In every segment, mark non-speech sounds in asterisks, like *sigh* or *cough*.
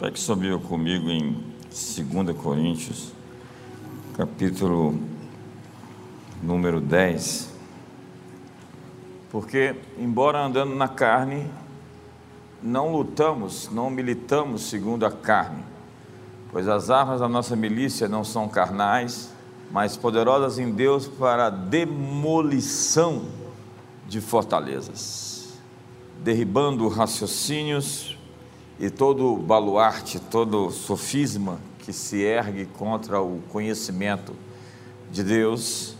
Pegue sua Bíblia comigo em 2 Coríntios, capítulo número 10. Porque, embora andando na carne, não lutamos, não militamos segundo a carne, pois as armas da nossa milícia não são carnais, mas poderosas em Deus para a demolição de fortalezas, derribando raciocínios e todo baluarte, todo sofisma que se ergue contra o conhecimento de Deus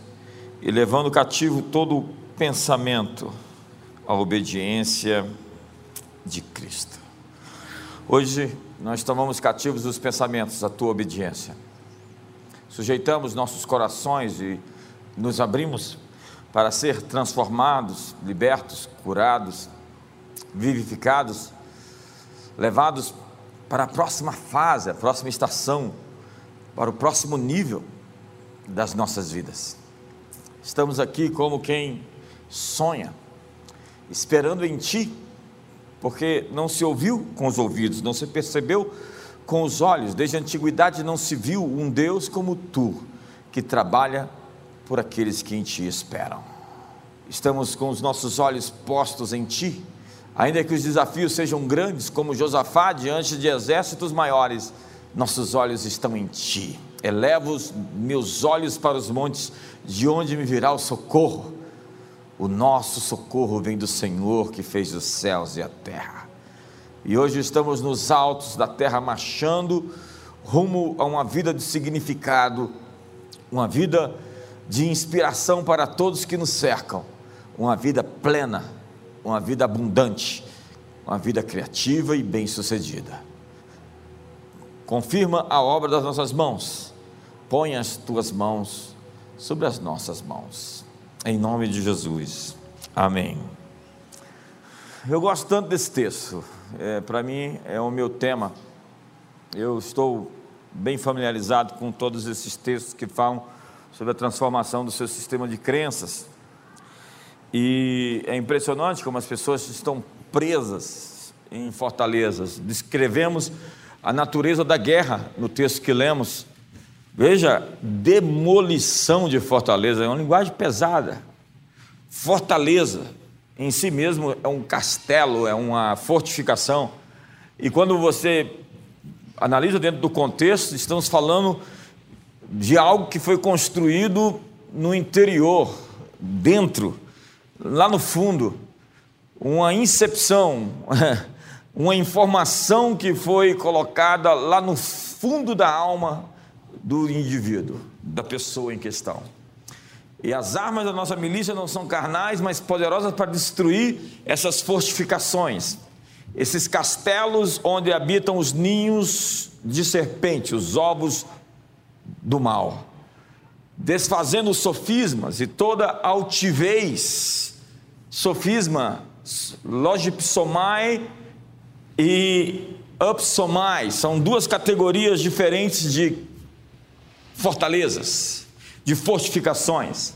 e levando cativo todo pensamento à obediência de Cristo. Hoje nós tomamos cativos os pensamentos à tua obediência. Sujeitamos nossos corações e nos abrimos para ser transformados, libertos, curados, vivificados levados para a próxima fase, a próxima estação, para o próximo nível das nossas vidas. Estamos aqui como quem sonha, esperando em Ti, porque não se ouviu com os ouvidos, não se percebeu com os olhos, desde a antiguidade não se viu um Deus como Tu, que trabalha por aqueles que em Ti esperam. Estamos com os nossos olhos postos em Ti, Ainda que os desafios sejam grandes, como Josafá diante de exércitos maiores, nossos olhos estão em Ti. Elevo os meus olhos para os montes, de onde me virá o socorro. O nosso socorro vem do Senhor que fez os céus e a terra. E hoje estamos nos altos da terra, marchando rumo a uma vida de significado, uma vida de inspiração para todos que nos cercam, uma vida plena uma vida abundante, uma vida criativa e bem-sucedida. Confirma a obra das nossas mãos, põe as tuas mãos sobre as nossas mãos, em nome de Jesus, amém. Eu gosto tanto desse texto, é, para mim é o meu tema, eu estou bem familiarizado com todos esses textos que falam sobre a transformação do seu sistema de crenças, e é impressionante como as pessoas estão presas em fortalezas. Descrevemos a natureza da guerra no texto que lemos. Veja, demolição de fortaleza, é uma linguagem pesada. Fortaleza em si mesmo é um castelo, é uma fortificação. E quando você analisa dentro do contexto, estamos falando de algo que foi construído no interior, dentro lá no fundo, uma incepção, *laughs* uma informação que foi colocada lá no fundo da alma do indivíduo, da pessoa em questão. E as armas da nossa milícia não são carnais, mas poderosas para destruir essas fortificações, esses castelos onde habitam os ninhos de serpente, os ovos do mal, desfazendo sofismas e toda altivez sofisma, logipsomai e upsomai, são duas categorias diferentes de fortalezas, de fortificações.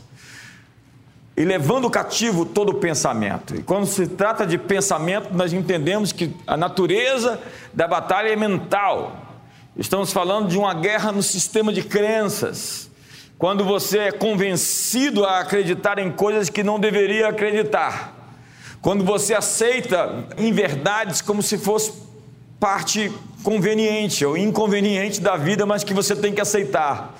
E levando cativo todo o pensamento. E quando se trata de pensamento, nós entendemos que a natureza da batalha é mental. Estamos falando de uma guerra no sistema de crenças quando você é convencido a acreditar em coisas que não deveria acreditar. Quando você aceita em verdades como se fosse parte conveniente ou inconveniente da vida, mas que você tem que aceitar.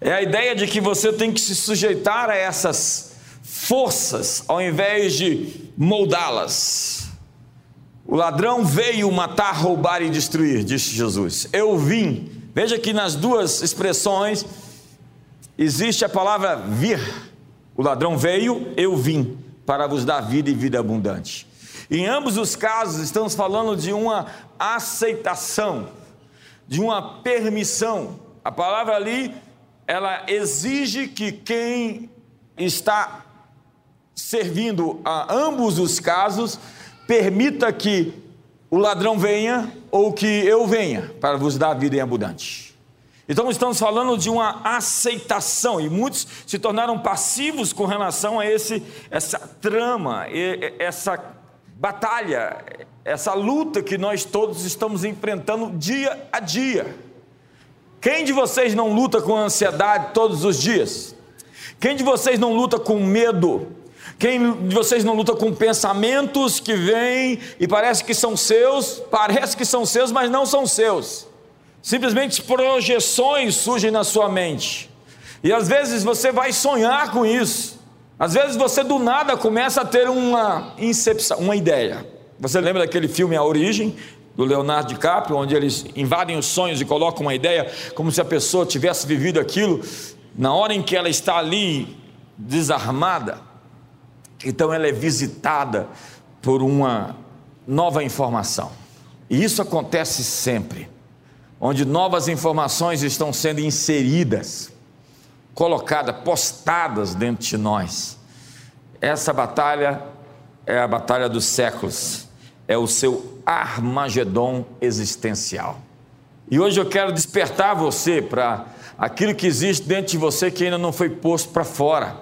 É a ideia de que você tem que se sujeitar a essas forças ao invés de moldá-las. O ladrão veio matar, roubar e destruir, disse Jesus. Eu vim. Veja que nas duas expressões existe a palavra vir. O ladrão veio, eu vim, para vos dar vida e vida abundante. Em ambos os casos, estamos falando de uma aceitação, de uma permissão. A palavra ali, ela exige que quem está servindo a ambos os casos, permita que o ladrão venha ou que eu venha para vos dar vida em abundante. Então estamos falando de uma aceitação e muitos se tornaram passivos com relação a esse essa trama, essa batalha, essa luta que nós todos estamos enfrentando dia a dia. Quem de vocês não luta com ansiedade todos os dias? Quem de vocês não luta com medo? Quem de vocês não luta com pensamentos que vêm e parece que são seus, parece que são seus, mas não são seus. Simplesmente projeções surgem na sua mente. E às vezes você vai sonhar com isso. Às vezes você do nada começa a ter uma incepção, uma ideia. Você lembra daquele filme A Origem, do Leonardo DiCaprio, onde eles invadem os sonhos e colocam uma ideia como se a pessoa tivesse vivido aquilo na hora em que ela está ali desarmada. Então ela é visitada por uma nova informação. E isso acontece sempre, onde novas informações estão sendo inseridas, colocadas, postadas dentro de nós. Essa batalha é a batalha dos séculos é o seu Armagedon existencial. E hoje eu quero despertar você para aquilo que existe dentro de você que ainda não foi posto para fora.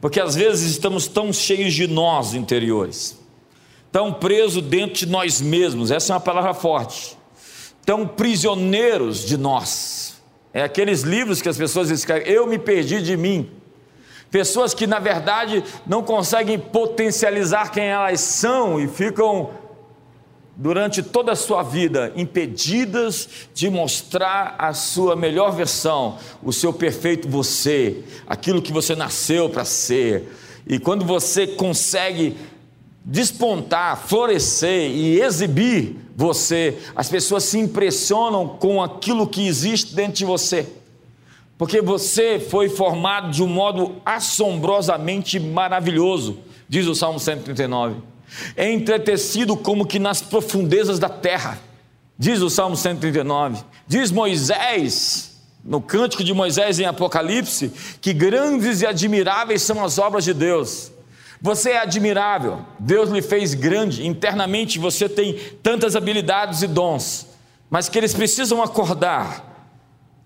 Porque às vezes estamos tão cheios de nós interiores, tão presos dentro de nós mesmos, essa é uma palavra forte, tão prisioneiros de nós. É aqueles livros que as pessoas escrevem, eu me perdi de mim. Pessoas que, na verdade, não conseguem potencializar quem elas são e ficam, durante toda a sua vida, impedidas de mostrar a sua melhor versão, o seu perfeito você, aquilo que você nasceu para ser. E quando você consegue despontar, florescer e exibir você, as pessoas se impressionam com aquilo que existe dentro de você porque você foi formado de um modo assombrosamente maravilhoso, diz o Salmo 139. É entretecido como que nas profundezas da terra, diz o Salmo 139. Diz Moisés, no cântico de Moisés em Apocalipse, que grandes e admiráveis são as obras de Deus. Você é admirável, Deus lhe fez grande, internamente você tem tantas habilidades e dons, mas que eles precisam acordar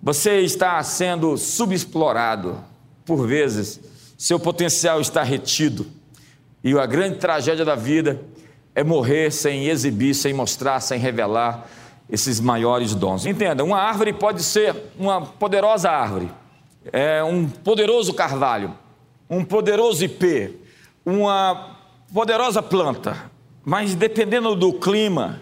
você está sendo subexplorado. Por vezes, seu potencial está retido. E a grande tragédia da vida é morrer sem exibir, sem mostrar, sem revelar esses maiores dons. Entenda, uma árvore pode ser uma poderosa árvore, é um poderoso carvalho, um poderoso ipê, uma poderosa planta, mas dependendo do clima,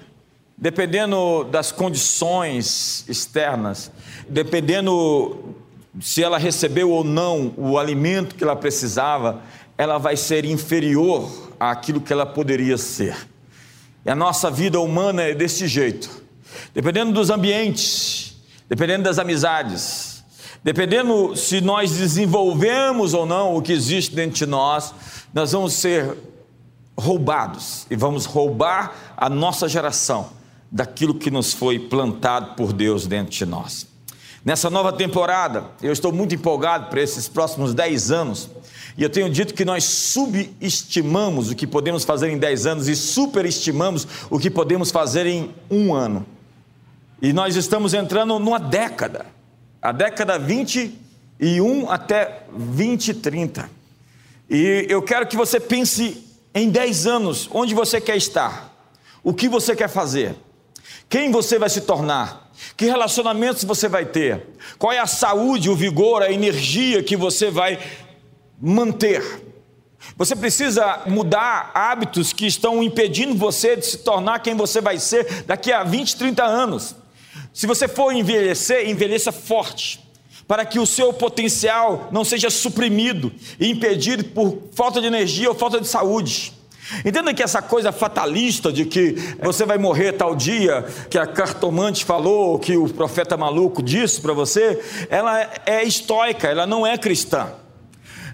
dependendo das condições externas, dependendo se ela recebeu ou não o alimento que ela precisava, ela vai ser inferior àquilo que ela poderia ser. E a nossa vida humana é desse jeito. Dependendo dos ambientes, dependendo das amizades, dependendo se nós desenvolvemos ou não o que existe dentro de nós, nós vamos ser roubados e vamos roubar a nossa geração daquilo que nos foi plantado por Deus dentro de nós. Nessa nova temporada, eu estou muito empolgado para esses próximos 10 anos, e eu tenho dito que nós subestimamos o que podemos fazer em 10 anos e superestimamos o que podemos fazer em um ano. E nós estamos entrando numa década, a década 21 até 2030. E eu quero que você pense em 10 anos, onde você quer estar, o que você quer fazer. Quem você vai se tornar? Que relacionamentos você vai ter? Qual é a saúde, o vigor, a energia que você vai manter? Você precisa mudar hábitos que estão impedindo você de se tornar quem você vai ser daqui a 20, 30 anos. Se você for envelhecer, envelheça forte, para que o seu potencial não seja suprimido e impedido por falta de energia ou falta de saúde. Entenda que essa coisa fatalista de que você vai morrer tal dia, que a cartomante falou, que o profeta maluco disse para você, ela é estoica, ela não é cristã.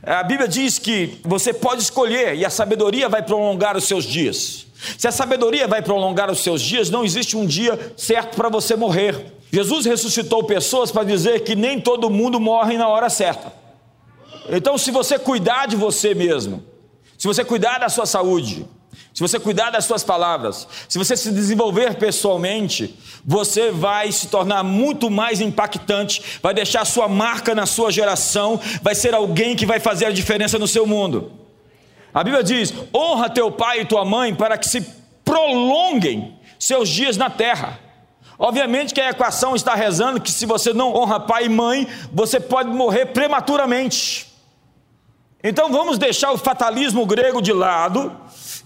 A Bíblia diz que você pode escolher e a sabedoria vai prolongar os seus dias. Se a sabedoria vai prolongar os seus dias, não existe um dia certo para você morrer. Jesus ressuscitou pessoas para dizer que nem todo mundo morre na hora certa. Então, se você cuidar de você mesmo, se você cuidar da sua saúde, se você cuidar das suas palavras, se você se desenvolver pessoalmente, você vai se tornar muito mais impactante, vai deixar sua marca na sua geração, vai ser alguém que vai fazer a diferença no seu mundo. A Bíblia diz: honra teu pai e tua mãe para que se prolonguem seus dias na terra. Obviamente que a equação está rezando que se você não honra pai e mãe, você pode morrer prematuramente. Então vamos deixar o fatalismo grego de lado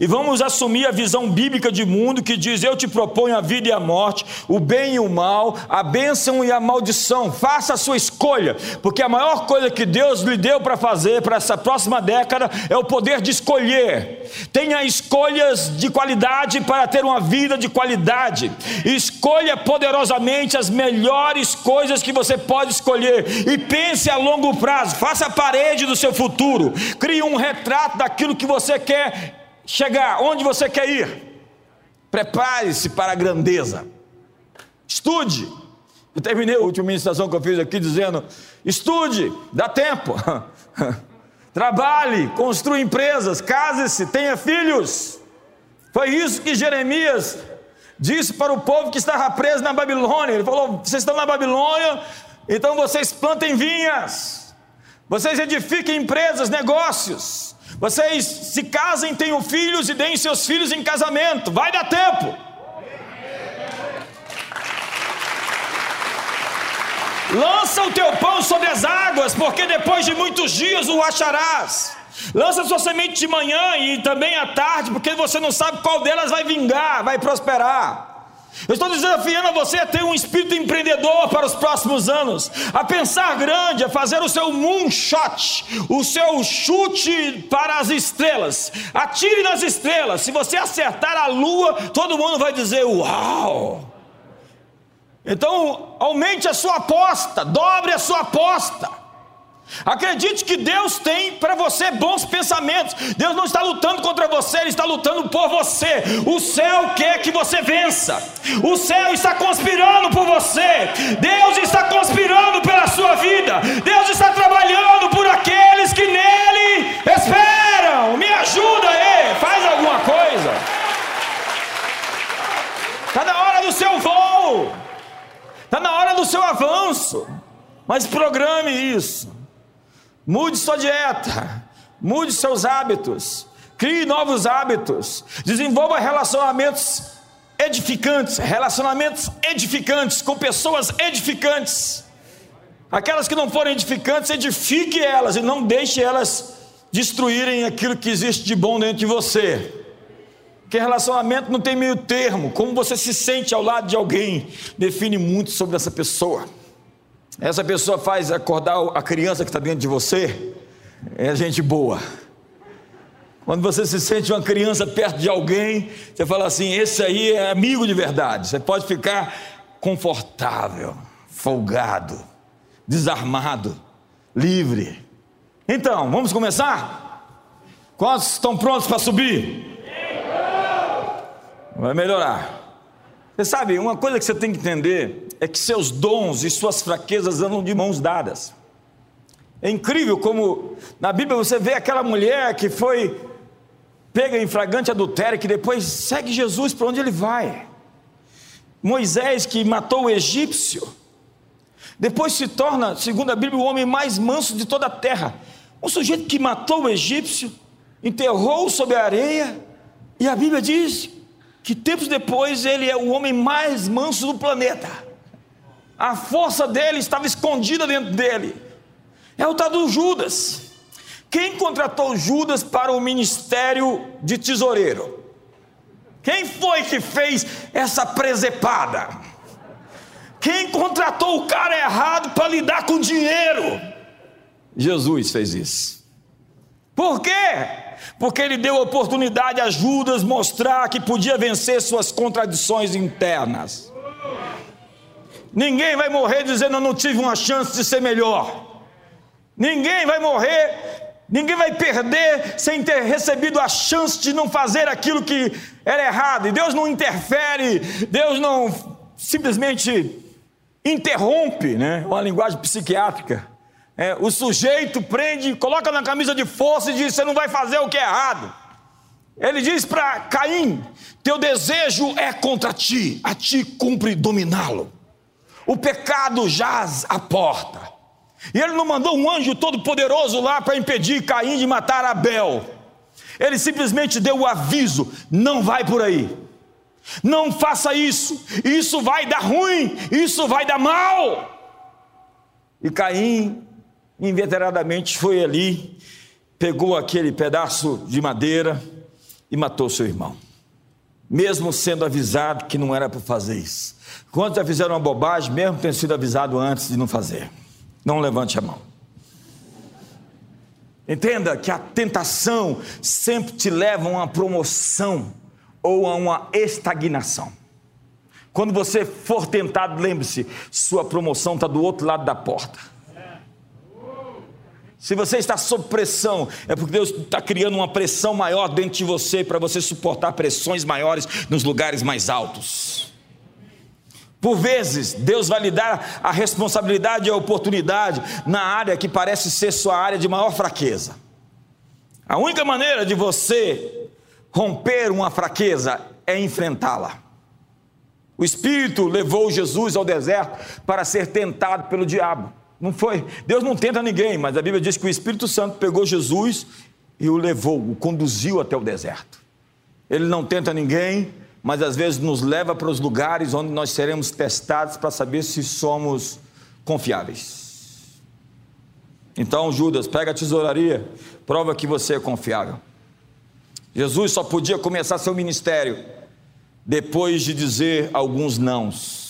e vamos assumir a visão bíblica de mundo que diz: Eu te proponho a vida e a morte, o bem e o mal, a bênção e a maldição. Faça a sua escolha, porque a maior coisa que Deus lhe deu para fazer para essa próxima década é o poder de escolher. Tenha escolhas de qualidade para ter uma vida de qualidade. Escolha poderosamente as melhores coisas que você pode escolher e pense a longo prazo. Faça a parede do seu futuro. Crie um retrato daquilo que você quer chegar onde você quer ir. Prepare-se para a grandeza. Estude. Eu terminei a última ministração que eu fiz aqui dizendo: estude, dá tempo. *laughs* Trabalhe, construa empresas, case-se, tenha filhos. Foi isso que Jeremias disse para o povo que estava preso na Babilônia. Ele falou: vocês estão na Babilônia, então vocês plantem vinhas, vocês edifiquem empresas, negócios. Vocês se casem, tenham filhos e deem seus filhos em casamento. Vai dar tempo. Lança o teu pão sobre as águas, porque depois de muitos dias o acharás. Lança sua semente de manhã e também à tarde, porque você não sabe qual delas vai vingar, vai prosperar. Eu estou desafiando a você a ter um espírito empreendedor para os próximos anos, a pensar grande, a fazer o seu moonshot, o seu chute para as estrelas. Atire nas estrelas. Se você acertar a lua, todo mundo vai dizer: Uau! Então, aumente a sua aposta, dobre a sua aposta. Acredite que Deus tem para você bons pensamentos. Deus não está lutando contra você, Ele está lutando por você. O céu quer que você vença. O céu está conspirando por você. Deus está conspirando pela sua vida. Deus está trabalhando por aqueles que nele esperam. Me ajuda aí, faz alguma coisa. Está na hora do seu voo. Está na hora do seu avanço. Mas programe isso. Mude sua dieta, mude seus hábitos, crie novos hábitos, desenvolva relacionamentos edificantes, relacionamentos edificantes com pessoas edificantes. Aquelas que não forem edificantes, edifique elas e não deixe elas destruírem aquilo que existe de bom dentro de você. Porque relacionamento não tem meio termo. Como você se sente ao lado de alguém define muito sobre essa pessoa. Essa pessoa faz acordar a criança que está dentro de você, é gente boa. Quando você se sente uma criança perto de alguém, você fala assim: esse aí é amigo de verdade. Você pode ficar confortável, folgado, desarmado, livre. Então, vamos começar? Quantos estão prontos para subir? Vai melhorar. Você sabe, uma coisa que você tem que entender é que seus dons e suas fraquezas andam de mãos dadas. É incrível como na Bíblia você vê aquela mulher que foi pega em flagrante adultério, que depois segue Jesus para onde ele vai. Moisés que matou o egípcio, depois se torna, segundo a Bíblia, o homem mais manso de toda a terra. Um sujeito que matou o egípcio, enterrou sob a areia, e a Bíblia diz que tempos depois ele é o homem mais manso do planeta. A força dele estava escondida dentro dele. É o tal do Judas. Quem contratou Judas para o ministério de tesoureiro? Quem foi que fez essa presepada? Quem contratou o cara errado para lidar com dinheiro? Jesus fez isso. Por quê? Porque ele deu oportunidade a Judas mostrar que podia vencer suas contradições internas. Ninguém vai morrer dizendo eu não tive uma chance de ser melhor. Ninguém vai morrer, ninguém vai perder sem ter recebido a chance de não fazer aquilo que era errado. E Deus não interfere, Deus não simplesmente interrompe, né? Uma linguagem psiquiátrica é, o sujeito prende, coloca na camisa de força e diz: Você não vai fazer o que é errado. Ele diz para Caim: Teu desejo é contra ti, a ti cumpre dominá-lo. O pecado jaz à porta. E ele não mandou um anjo todo-poderoso lá para impedir Caim de matar Abel. Ele simplesmente deu o aviso: não vai por aí. Não faça isso, isso vai dar ruim, isso vai dar mal. E Caim, inveteradamente, foi ali, pegou aquele pedaço de madeira e matou seu irmão, mesmo sendo avisado que não era para fazer isso. Quantos já fizeram uma bobagem, mesmo tendo sido avisado antes de não fazer? Não levante a mão. Entenda que a tentação sempre te leva a uma promoção ou a uma estagnação. Quando você for tentado, lembre-se, sua promoção está do outro lado da porta. Se você está sob pressão, é porque Deus está criando uma pressão maior dentro de você para você suportar pressões maiores nos lugares mais altos. Por vezes, Deus vai lhe dar a responsabilidade e a oportunidade na área que parece ser sua área de maior fraqueza. A única maneira de você romper uma fraqueza é enfrentá-la. O Espírito levou Jesus ao deserto para ser tentado pelo diabo. Não foi. Deus não tenta ninguém, mas a Bíblia diz que o Espírito Santo pegou Jesus e o levou, o conduziu até o deserto. Ele não tenta ninguém, mas às vezes nos leva para os lugares onde nós seremos testados para saber se somos confiáveis. Então, Judas, pega a tesouraria, prova que você é confiável. Jesus só podia começar seu ministério depois de dizer alguns nãos.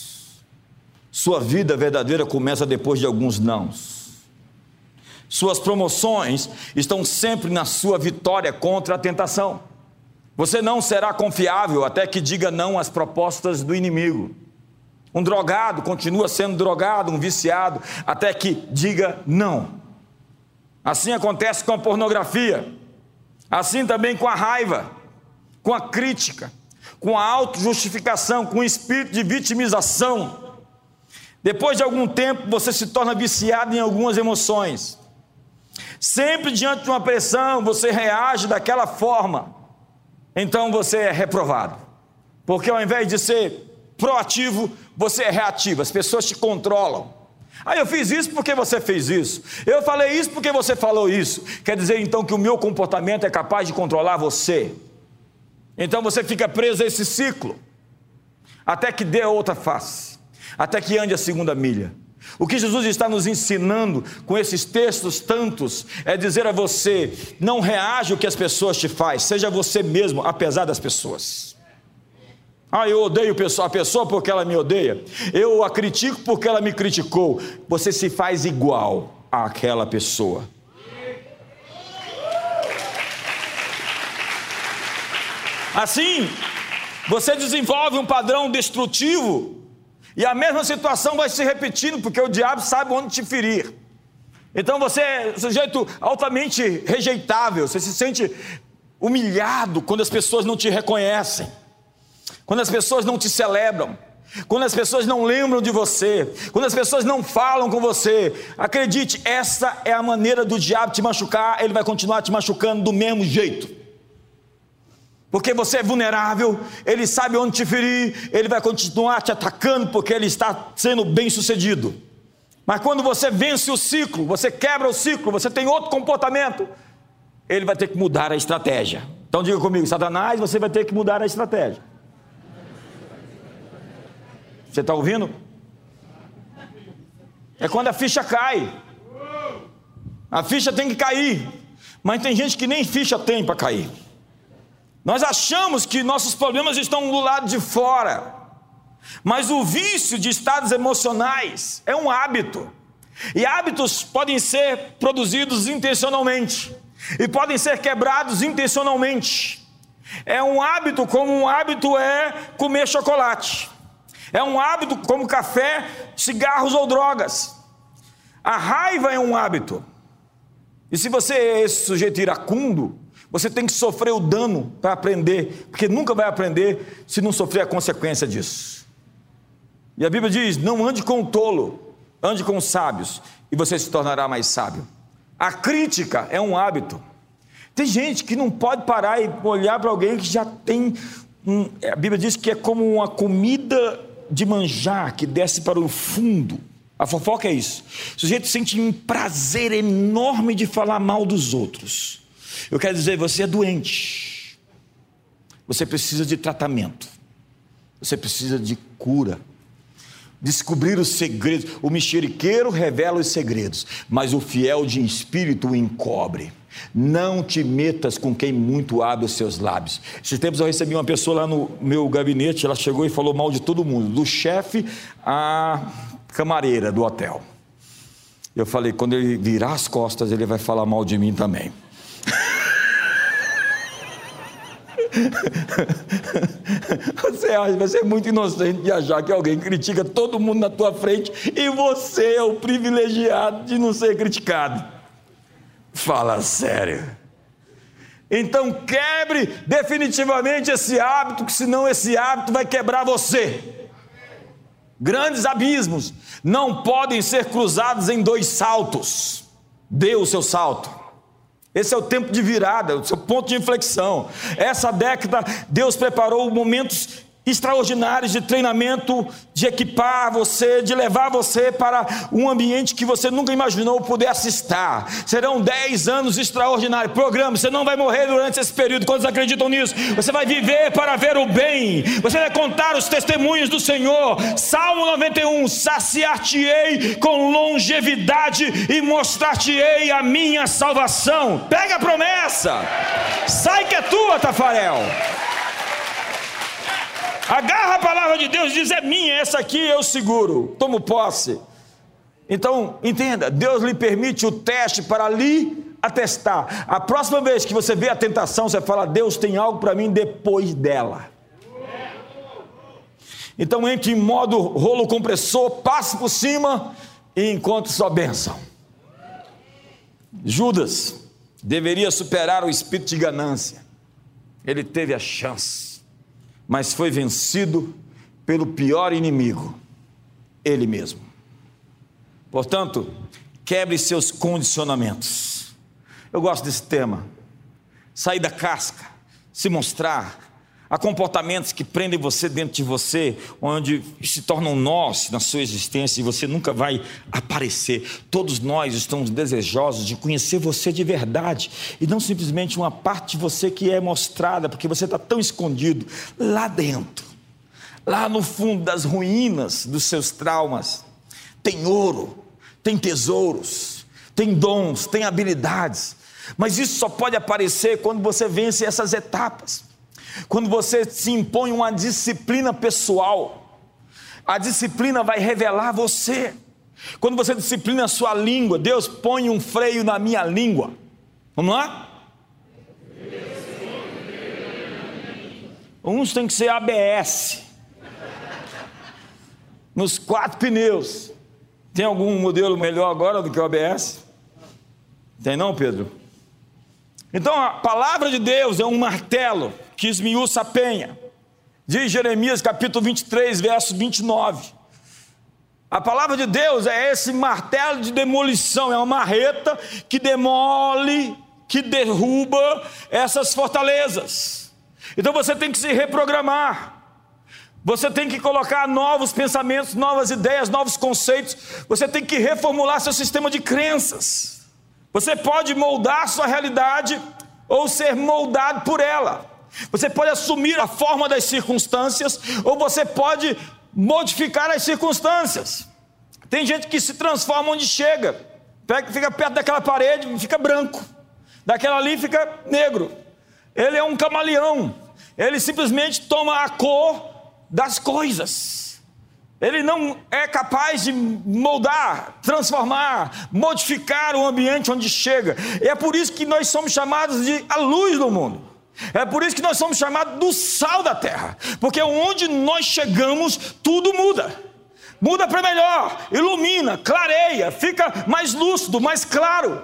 Sua vida verdadeira começa depois de alguns nãos. Suas promoções estão sempre na sua vitória contra a tentação. Você não será confiável até que diga não às propostas do inimigo. Um drogado continua sendo drogado, um viciado, até que diga não. Assim acontece com a pornografia, assim também com a raiva, com a crítica, com a autojustificação, com o espírito de vitimização. Depois de algum tempo, você se torna viciado em algumas emoções. Sempre diante de uma pressão, você reage daquela forma então você é reprovado. Porque ao invés de ser proativo, você é reativo, as pessoas te controlam. Ah, eu fiz isso porque você fez isso. Eu falei isso porque você falou isso. Quer dizer então que o meu comportamento é capaz de controlar você. Então você fica preso a esse ciclo, até que dê outra face, até que ande a segunda milha. O que Jesus está nos ensinando com esses textos tantos é dizer a você: não reaja o que as pessoas te fazem, seja você mesmo, apesar das pessoas. Ah, eu odeio a pessoa porque ela me odeia. Eu a critico porque ela me criticou. Você se faz igual àquela pessoa. Assim, você desenvolve um padrão destrutivo e a mesma situação vai se repetindo, porque o diabo sabe onde te ferir. Então você é um sujeito altamente rejeitável, você se sente humilhado quando as pessoas não te reconhecem, quando as pessoas não te celebram, quando as pessoas não lembram de você, quando as pessoas não falam com você. Acredite, essa é a maneira do diabo te machucar, ele vai continuar te machucando do mesmo jeito porque você é vulnerável, ele sabe onde te ferir, ele vai continuar te atacando porque ele está sendo bem sucedido. Mas quando você vence o ciclo, você quebra o ciclo, você tem outro comportamento, ele vai ter que mudar a estratégia. Então diga comigo, Satanás, você vai ter que mudar a estratégia. Você está ouvindo? É quando a ficha cai. A ficha tem que cair. Mas tem gente que nem ficha tem para cair. Nós achamos que nossos problemas estão do lado de fora, mas o vício de estados emocionais é um hábito, e hábitos podem ser produzidos intencionalmente e podem ser quebrados intencionalmente. É um hábito como um hábito é comer chocolate. É um hábito como café, cigarros ou drogas. A raiva é um hábito. E se você é esse sujeito iracundo, você tem que sofrer o dano para aprender, porque nunca vai aprender se não sofrer a consequência disso. E a Bíblia diz: não ande com o tolo, ande com os sábios, e você se tornará mais sábio. A crítica é um hábito. Tem gente que não pode parar e olhar para alguém que já tem. Um, a Bíblia diz que é como uma comida de manjar que desce para o fundo. A fofoca é isso. O sujeito sente um prazer enorme de falar mal dos outros. Eu quero dizer, você é doente. Você precisa de tratamento. Você precisa de cura. Descobrir os segredos. O mexeriqueiro revela os segredos, mas o fiel de espírito o encobre. Não te metas com quem muito abre os seus lábios. Esses tempos eu recebi uma pessoa lá no meu gabinete, ela chegou e falou mal de todo mundo, do chefe à camareira do hotel. Eu falei, quando ele virar as costas, ele vai falar mal de mim também. *laughs* Você acha, vai ser muito inocente de achar que alguém critica todo mundo na tua frente e você é o privilegiado de não ser criticado. Fala sério. Então quebre definitivamente esse hábito, que senão esse hábito vai quebrar você. Grandes abismos não podem ser cruzados em dois saltos. Dê o seu salto. Esse é o tempo de virada, o seu ponto de inflexão. Essa década, Deus preparou momentos extraordinários de treinamento, de equipar você, de levar você para um ambiente que você nunca imaginou pudesse estar. Serão 10 anos extraordinários. Programa, você não vai morrer durante esse período. Quantos acreditam nisso? Você vai viver para ver o bem. Você vai contar os testemunhos do Senhor. Salmo 91: Saciar-te-ei com longevidade e mostrar-te-ei a minha salvação. Pega a promessa. Sai que é tua, Tafarel. Agarra a palavra de Deus e diz: é minha, essa aqui eu seguro, tomo posse. Então, entenda: Deus lhe permite o teste para lhe atestar. A próxima vez que você vê a tentação, você fala: Deus tem algo para mim depois dela. Então, entre em modo rolo compressor, passe por cima e encontre sua bênção. Judas deveria superar o espírito de ganância. Ele teve a chance mas foi vencido pelo pior inimigo, ele mesmo. Portanto, quebre seus condicionamentos. Eu gosto desse tema. Sair da casca, se mostrar, Há comportamentos que prendem você dentro de você, onde se tornam nós na sua existência e você nunca vai aparecer. Todos nós estamos desejosos de conhecer você de verdade e não simplesmente uma parte de você que é mostrada, porque você está tão escondido lá dentro, lá no fundo das ruínas dos seus traumas. Tem ouro, tem tesouros, tem dons, tem habilidades, mas isso só pode aparecer quando você vence essas etapas. Quando você se impõe uma disciplina pessoal, a disciplina vai revelar você. Quando você disciplina a sua língua, Deus põe um freio na minha língua. Vamos lá? Uns tem que ser ABS. Nos quatro pneus. Tem algum modelo melhor agora do que o ABS? Tem não, Pedro? Então a palavra de Deus é um martelo que esmiuça a penha. Diz Jeremias capítulo 23, verso 29. A palavra de Deus é esse martelo de demolição, é uma marreta que demole, que derruba essas fortalezas. Então você tem que se reprogramar. Você tem que colocar novos pensamentos, novas ideias, novos conceitos. Você tem que reformular seu sistema de crenças. Você pode moldar sua realidade ou ser moldado por ela. Você pode assumir a forma das circunstâncias, ou você pode modificar as circunstâncias. Tem gente que se transforma onde chega, fica perto daquela parede, fica branco, daquela ali fica negro. Ele é um camaleão, ele simplesmente toma a cor das coisas. Ele não é capaz de moldar, transformar, modificar o ambiente onde chega. E é por isso que nós somos chamados de a luz do mundo. É por isso que nós somos chamados do sal da terra, porque onde nós chegamos, tudo muda. Muda para melhor, ilumina, clareia, fica mais lúcido, mais claro.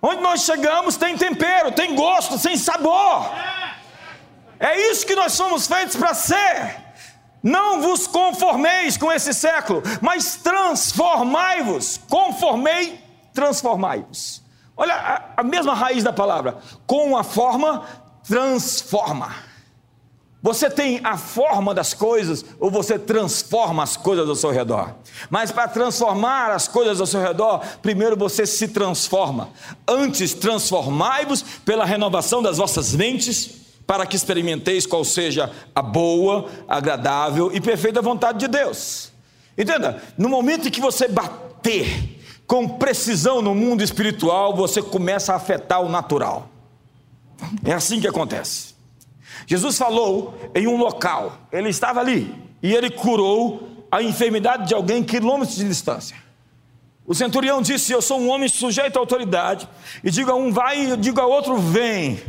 Onde nós chegamos tem tempero, tem gosto, tem sabor. É isso que nós somos feitos para ser. Não vos conformeis com esse século, mas transformai-vos. Conformei, transformai-vos. Olha a, a mesma raiz da palavra, com a forma transforma. Você tem a forma das coisas ou você transforma as coisas ao seu redor? Mas para transformar as coisas ao seu redor, primeiro você se transforma. Antes, transformai-vos pela renovação das vossas mentes, para que experimenteis qual seja a boa, agradável e perfeita vontade de Deus. Entenda, no momento em que você bater com precisão no mundo espiritual, você começa a afetar o natural. É assim que acontece. Jesus falou em um local, ele estava ali e ele curou a enfermidade de alguém quilômetros de distância. O centurião disse: Eu sou um homem sujeito à autoridade, e digo a um vai, e digo a outro vem.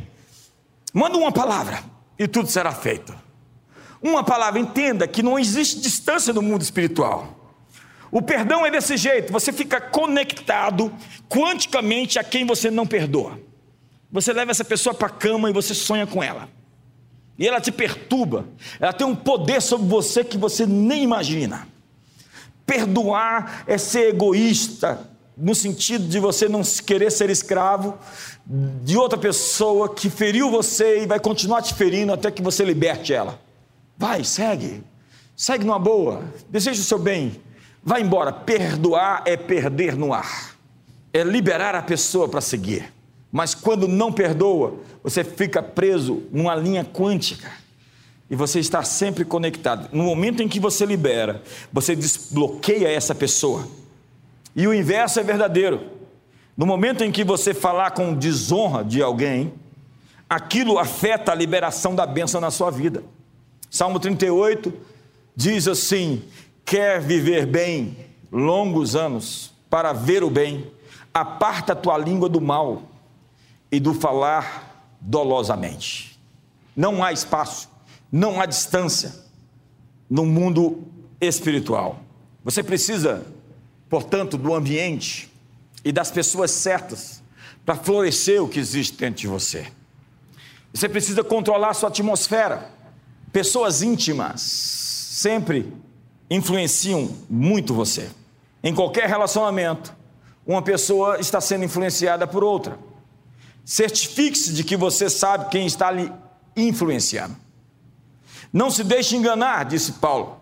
Manda uma palavra e tudo será feito. Uma palavra, entenda que não existe distância no mundo espiritual. O perdão é desse jeito, você fica conectado quanticamente a quem você não perdoa. Você leva essa pessoa para a cama e você sonha com ela. E ela te perturba. Ela tem um poder sobre você que você nem imagina. Perdoar é ser egoísta, no sentido de você não querer ser escravo de outra pessoa que feriu você e vai continuar te ferindo até que você liberte ela. Vai, segue. Segue numa boa. Deseja o seu bem. Vai embora. Perdoar é perder no ar. É liberar a pessoa para seguir. Mas quando não perdoa, você fica preso numa linha quântica. E você está sempre conectado. No momento em que você libera, você desbloqueia essa pessoa. E o inverso é verdadeiro. No momento em que você falar com desonra de alguém, aquilo afeta a liberação da bênção na sua vida. Salmo 38 diz assim: Quer viver bem longos anos para ver o bem, aparta a tua língua do mal e do falar dolosamente. Não há espaço, não há distância no mundo espiritual. Você precisa, portanto, do ambiente e das pessoas certas para florescer o que existe dentro de você. Você precisa controlar sua atmosfera. Pessoas íntimas sempre influenciam muito você. Em qualquer relacionamento, uma pessoa está sendo influenciada por outra. Certifique-se de que você sabe quem está lhe influenciando. Não se deixe enganar, disse Paulo.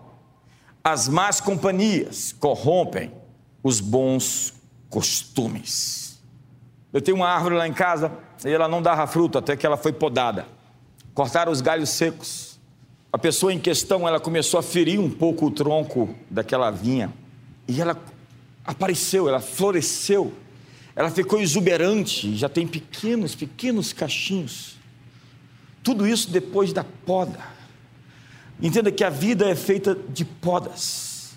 As más companhias corrompem os bons costumes. Eu tenho uma árvore lá em casa e ela não dava fruto até que ela foi podada. Cortaram os galhos secos. A pessoa em questão, ela começou a ferir um pouco o tronco daquela vinha. E ela apareceu, ela floresceu ela ficou exuberante, já tem pequenos, pequenos cachinhos. Tudo isso depois da poda. Entenda que a vida é feita de podas.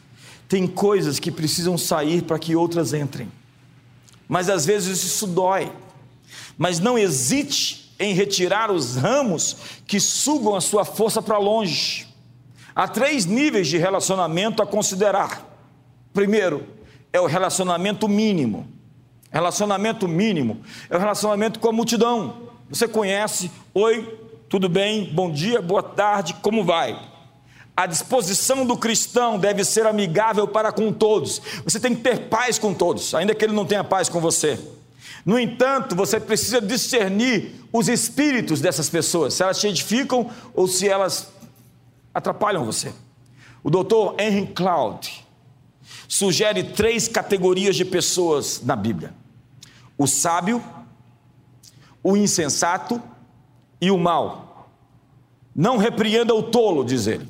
Tem coisas que precisam sair para que outras entrem. Mas às vezes isso dói. Mas não hesite em retirar os ramos que sugam a sua força para longe. Há três níveis de relacionamento a considerar. Primeiro, é o relacionamento mínimo Relacionamento mínimo é o relacionamento com a multidão. Você conhece, oi, tudo bem, bom dia, boa tarde, como vai? A disposição do cristão deve ser amigável para com todos. Você tem que ter paz com todos, ainda que ele não tenha paz com você. No entanto, você precisa discernir os espíritos dessas pessoas, se elas te edificam ou se elas atrapalham você. O doutor Henry Cloud sugere três categorias de pessoas na Bíblia o sábio, o insensato e o mal. Não repreenda o tolo, diz ele,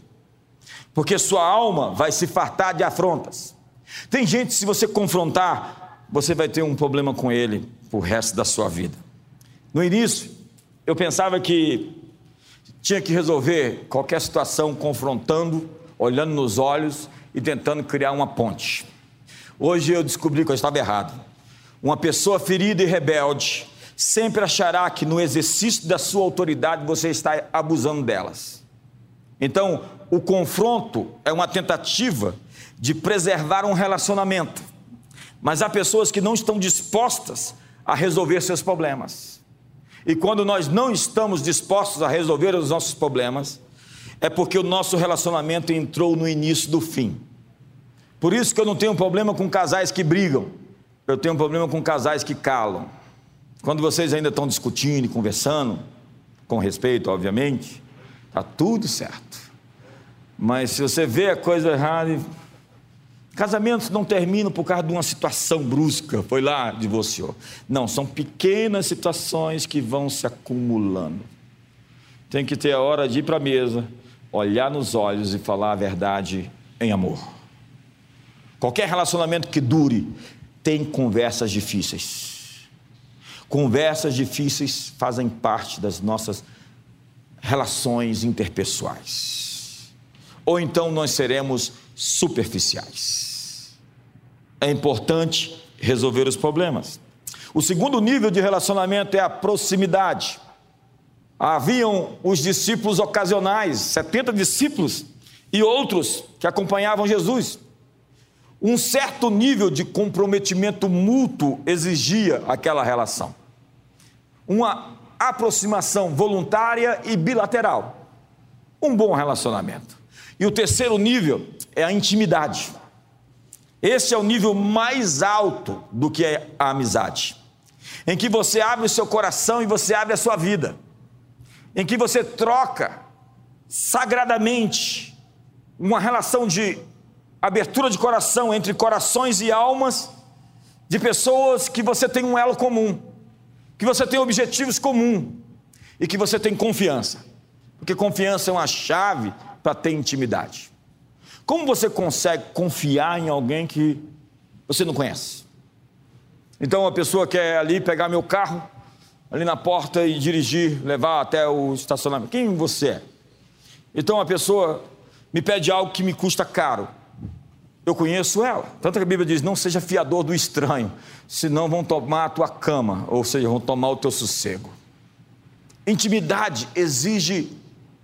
porque sua alma vai se fartar de afrontas. Tem gente, se você confrontar, você vai ter um problema com ele o resto da sua vida. No início, eu pensava que tinha que resolver qualquer situação confrontando, olhando nos olhos e tentando criar uma ponte. Hoje eu descobri que eu estava errado. Uma pessoa ferida e rebelde sempre achará que no exercício da sua autoridade você está abusando delas. Então, o confronto é uma tentativa de preservar um relacionamento. Mas há pessoas que não estão dispostas a resolver seus problemas. E quando nós não estamos dispostos a resolver os nossos problemas, é porque o nosso relacionamento entrou no início do fim. Por isso que eu não tenho problema com casais que brigam eu tenho um problema com casais que calam. Quando vocês ainda estão discutindo e conversando, com respeito, obviamente, está tudo certo. Mas se você vê a coisa errada, casamentos não terminam por causa de uma situação brusca, foi lá, divorciou. Não, são pequenas situações que vão se acumulando. tem que ter a hora de ir para a mesa, olhar nos olhos e falar a verdade em amor. Qualquer relacionamento que dure tem conversas difíceis. Conversas difíceis fazem parte das nossas relações interpessoais. Ou então nós seremos superficiais. É importante resolver os problemas. O segundo nível de relacionamento é a proximidade. Haviam os discípulos ocasionais, 70 discípulos, e outros que acompanhavam Jesus. Um certo nível de comprometimento mútuo exigia aquela relação. Uma aproximação voluntária e bilateral. Um bom relacionamento. E o terceiro nível é a intimidade. Esse é o nível mais alto do que é a amizade, em que você abre o seu coração e você abre a sua vida, em que você troca sagradamente uma relação de abertura de coração entre corações e almas de pessoas que você tem um elo comum, que você tem objetivos comuns e que você tem confiança, porque confiança é uma chave para ter intimidade. Como você consegue confiar em alguém que você não conhece? Então, a pessoa quer ali pegar meu carro, ali na porta e dirigir, levar até o estacionamento. Quem você é? Então, a pessoa me pede algo que me custa caro. Eu conheço ela. Tanto que a Bíblia diz: não seja fiador do estranho, senão vão tomar a tua cama, ou seja, vão tomar o teu sossego. Intimidade exige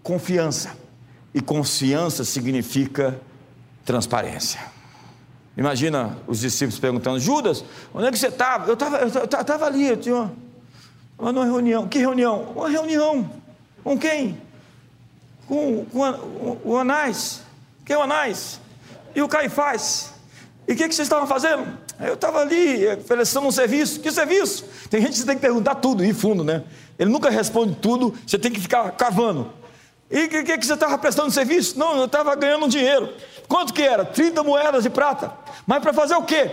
confiança, e confiança significa transparência. Imagina os discípulos perguntando: Judas, onde é que você estava? Eu estava ali, eu tinha uma, uma reunião. Que reunião? Uma reunião. Com quem? Com, com o, o Anás. Quem é o Anás? E o Caifás. E o que, que vocês estavam fazendo? Eu estava ali, oferecendo um serviço. Que serviço? Tem gente que tem que perguntar tudo, em fundo, né? Ele nunca responde tudo, você tem que ficar cavando. E o que, que, que, você estava prestando serviço? Não, eu estava ganhando dinheiro. Quanto que era? 30 moedas de prata. Mas para fazer o quê?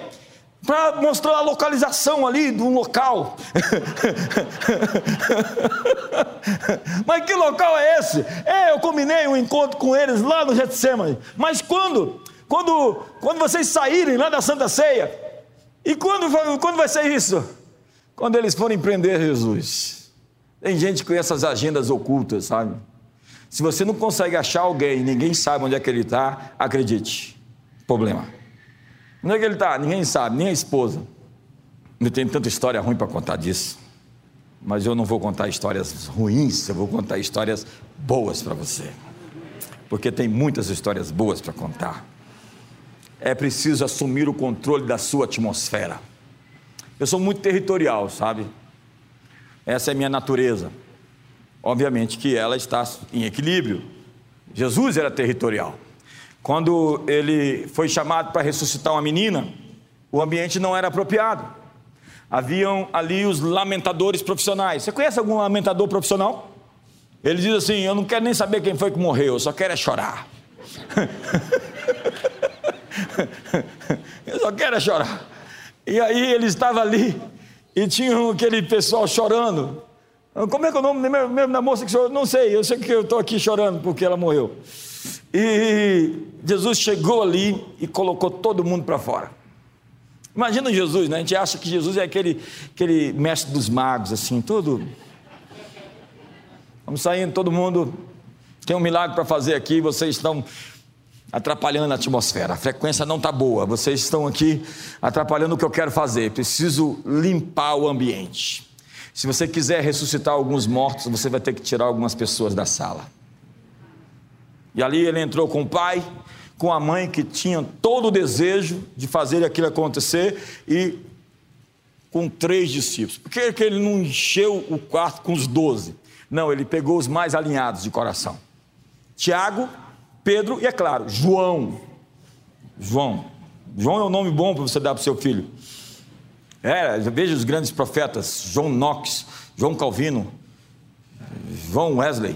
Para mostrar a localização ali de um local. *laughs* Mas que local é esse? É, eu combinei um encontro com eles lá no Getsemane. Mas quando? Quando, quando vocês saírem lá da Santa Ceia. E quando, quando vai ser isso? Quando eles forem prender Jesus. Tem gente com essas agendas ocultas, sabe? Se você não consegue achar alguém, ninguém sabe onde é que ele está, acredite, problema. Onde é que ele está? Ninguém sabe, nem a esposa. Não tem tanta história ruim para contar disso. Mas eu não vou contar histórias ruins, eu vou contar histórias boas para você. Porque tem muitas histórias boas para contar. É preciso assumir o controle da sua atmosfera. Eu sou muito territorial, sabe? Essa é a minha natureza obviamente que ela está em equilíbrio. Jesus era territorial. Quando ele foi chamado para ressuscitar uma menina, o ambiente não era apropriado. Haviam ali os lamentadores profissionais. Você conhece algum lamentador profissional? Ele diz assim: Eu não quero nem saber quem foi que morreu, eu só quero é chorar. *laughs* *laughs* eu só quero é chorar. E aí ele estava ali e tinha aquele pessoal chorando. Como é que é o nome mesmo da moça que chorou? Não sei, eu sei que eu estou aqui chorando porque ela morreu. E Jesus chegou ali e colocou todo mundo para fora. Imagina Jesus, né? A gente acha que Jesus é aquele, aquele mestre dos magos, assim, todo. Vamos saindo, todo mundo tem um milagre para fazer aqui, vocês estão atrapalhando a atmosfera, a frequência não está boa, vocês estão aqui atrapalhando o que eu quero fazer, preciso limpar o ambiente. Se você quiser ressuscitar alguns mortos, você vai ter que tirar algumas pessoas da sala. E ali ele entrou com o pai, com a mãe que tinha todo o desejo de fazer aquilo acontecer e com três discípulos. Por que, que ele não encheu o quarto com os doze? Não, ele pegou os mais alinhados de coração: Tiago, Pedro e, é claro, João. João. João é um nome bom para você dar para o seu filho. É, veja os grandes profetas, João Knox, João Calvino, João Wesley,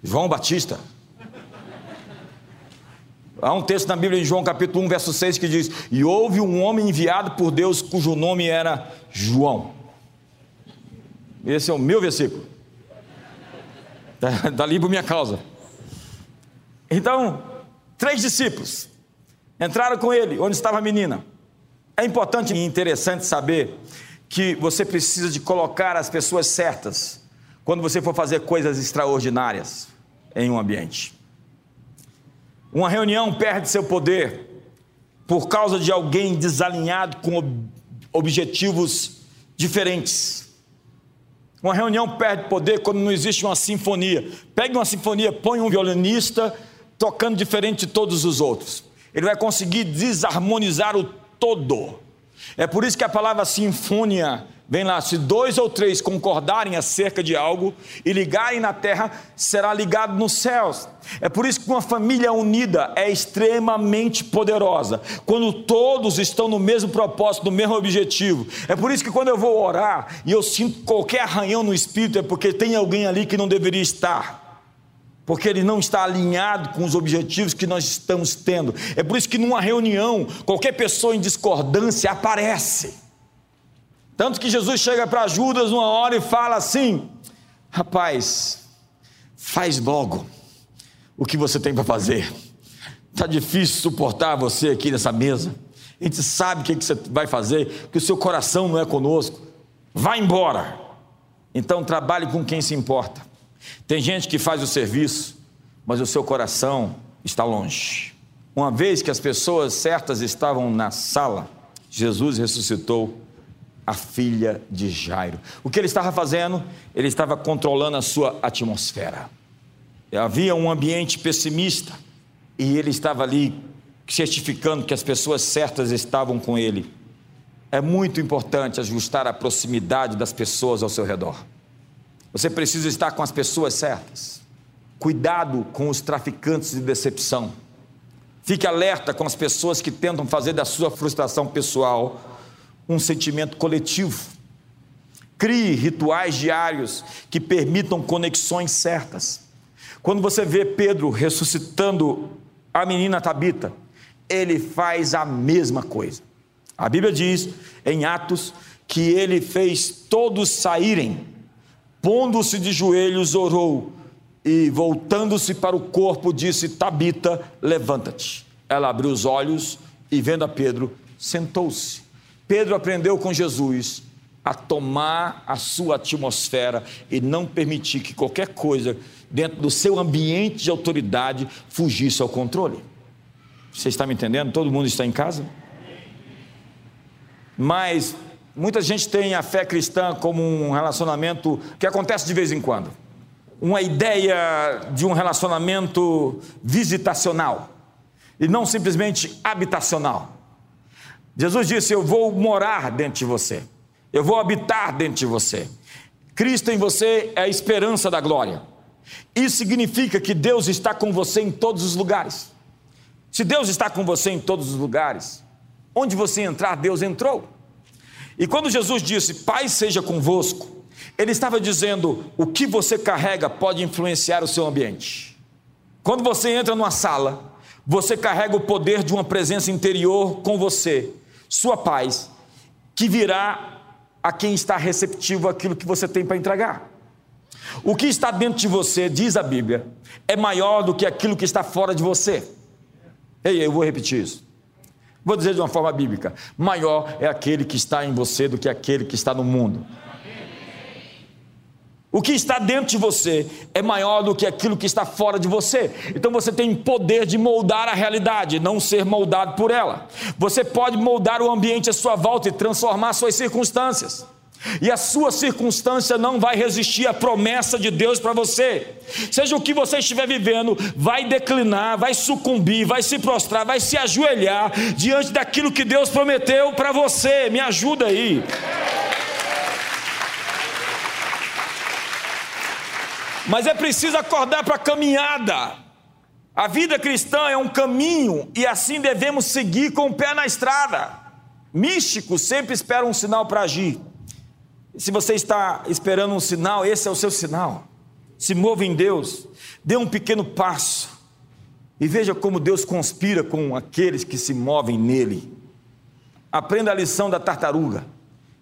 João Batista. Há um texto na Bíblia em João capítulo 1, verso 6 que diz: E houve um homem enviado por Deus cujo nome era João. Esse é o meu versículo. Está *laughs* ali por minha causa. Então, três discípulos entraram com ele, onde estava a menina. É importante e interessante saber que você precisa de colocar as pessoas certas quando você for fazer coisas extraordinárias em um ambiente. Uma reunião perde seu poder por causa de alguém desalinhado com objetivos diferentes. Uma reunião perde poder quando não existe uma sinfonia. Pegue uma sinfonia, põe um violinista tocando diferente de todos os outros. Ele vai conseguir desarmonizar o todo. É por isso que a palavra sinfonia vem lá: se dois ou três concordarem acerca de algo e ligarem na terra, será ligado nos céus. É por isso que uma família unida é extremamente poderosa, quando todos estão no mesmo propósito, no mesmo objetivo. É por isso que quando eu vou orar e eu sinto qualquer arranhão no espírito, é porque tem alguém ali que não deveria estar porque ele não está alinhado com os objetivos que nós estamos tendo. É por isso que numa reunião, qualquer pessoa em discordância aparece. Tanto que Jesus chega para Judas uma hora e fala assim: rapaz, faz logo o que você tem para fazer. Está difícil suportar você aqui nessa mesa. A gente sabe o que você vai fazer, que o seu coração não é conosco. Vá embora. Então trabalhe com quem se importa. Tem gente que faz o serviço, mas o seu coração está longe. Uma vez que as pessoas certas estavam na sala, Jesus ressuscitou a filha de Jairo. O que ele estava fazendo? Ele estava controlando a sua atmosfera. Havia um ambiente pessimista e ele estava ali certificando que as pessoas certas estavam com ele. É muito importante ajustar a proximidade das pessoas ao seu redor. Você precisa estar com as pessoas certas. Cuidado com os traficantes de decepção. Fique alerta com as pessoas que tentam fazer da sua frustração pessoal um sentimento coletivo. Crie rituais diários que permitam conexões certas. Quando você vê Pedro ressuscitando a menina Tabita, ele faz a mesma coisa. A Bíblia diz em Atos que ele fez todos saírem pondo-se de joelhos, orou e, voltando-se para o corpo, disse: Tabita, levanta-te. Ela abriu os olhos e, vendo a Pedro, sentou-se. Pedro aprendeu com Jesus a tomar a sua atmosfera e não permitir que qualquer coisa dentro do seu ambiente de autoridade fugisse ao controle. Você está me entendendo? Todo mundo está em casa? Mas Muita gente tem a fé cristã como um relacionamento que acontece de vez em quando. Uma ideia de um relacionamento visitacional e não simplesmente habitacional. Jesus disse: Eu vou morar dentro de você, eu vou habitar dentro de você. Cristo em você é a esperança da glória. Isso significa que Deus está com você em todos os lugares. Se Deus está com você em todos os lugares, onde você entrar, Deus entrou. E quando Jesus disse, Pai seja convosco, ele estava dizendo: o que você carrega pode influenciar o seu ambiente. Quando você entra numa sala, você carrega o poder de uma presença interior com você, sua paz, que virá a quem está receptivo àquilo que você tem para entregar. O que está dentro de você, diz a Bíblia, é maior do que aquilo que está fora de você. Ei, eu vou repetir isso. Vou dizer de uma forma bíblica: maior é aquele que está em você do que aquele que está no mundo. O que está dentro de você é maior do que aquilo que está fora de você. Então você tem poder de moldar a realidade, não ser moldado por ela. Você pode moldar o ambiente à sua volta e transformar suas circunstâncias. E a sua circunstância não vai resistir à promessa de Deus para você. Seja o que você estiver vivendo, vai declinar, vai sucumbir, vai se prostrar, vai se ajoelhar diante daquilo que Deus prometeu para você. Me ajuda aí. Mas é preciso acordar para a caminhada. A vida cristã é um caminho e assim devemos seguir com o pé na estrada. Místicos sempre esperam um sinal para agir. Se você está esperando um sinal, esse é o seu sinal. Se mova em Deus, dê um pequeno passo e veja como Deus conspira com aqueles que se movem nele. Aprenda a lição da tartaruga,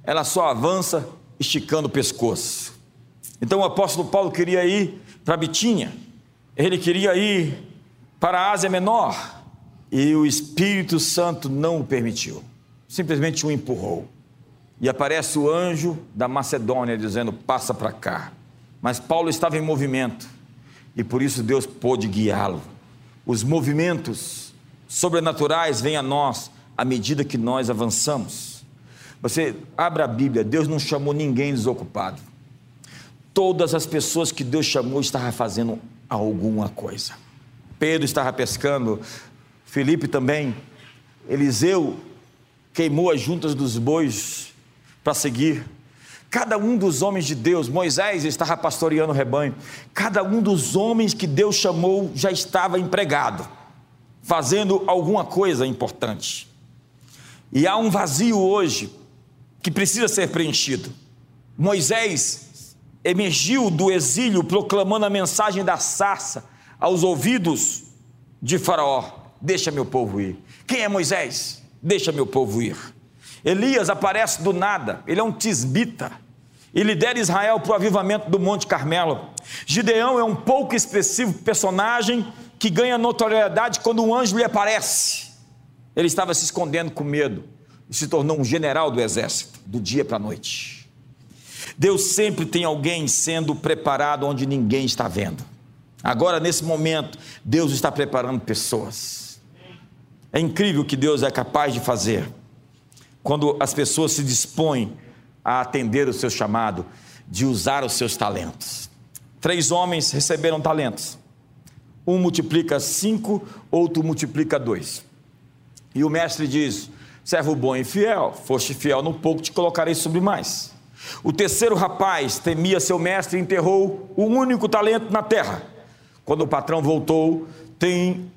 ela só avança esticando o pescoço. Então o apóstolo Paulo queria ir para Bitínia, ele queria ir para a Ásia Menor e o Espírito Santo não o permitiu, simplesmente o empurrou. E aparece o anjo da Macedônia dizendo: passa para cá. Mas Paulo estava em movimento e por isso Deus pôde guiá-lo. Os movimentos sobrenaturais vêm a nós à medida que nós avançamos. Você abra a Bíblia, Deus não chamou ninguém desocupado. Todas as pessoas que Deus chamou estavam fazendo alguma coisa. Pedro estava pescando, Felipe também, Eliseu queimou as juntas dos bois para seguir. Cada um dos homens de Deus, Moisés estava pastoreando o rebanho, cada um dos homens que Deus chamou já estava empregado, fazendo alguma coisa importante. E há um vazio hoje que precisa ser preenchido. Moisés emergiu do exílio proclamando a mensagem da sarça aos ouvidos de Faraó: Deixa meu povo ir. Quem é Moisés? Deixa meu povo ir. Elias aparece do nada, ele é um tisbita e lidera Israel para o avivamento do Monte Carmelo. Gideão é um pouco expressivo personagem que ganha notoriedade quando um anjo lhe aparece. Ele estava se escondendo com medo e se tornou um general do exército, do dia para a noite. Deus sempre tem alguém sendo preparado onde ninguém está vendo. Agora, nesse momento, Deus está preparando pessoas. É incrível o que Deus é capaz de fazer quando as pessoas se dispõem a atender o seu chamado, de usar os seus talentos. Três homens receberam talentos. Um multiplica cinco, outro multiplica dois. E o mestre diz: servo bom e fiel, foste fiel no pouco, te colocarei sobre mais. O terceiro rapaz temia seu mestre e enterrou o único talento na terra. Quando o patrão voltou, tem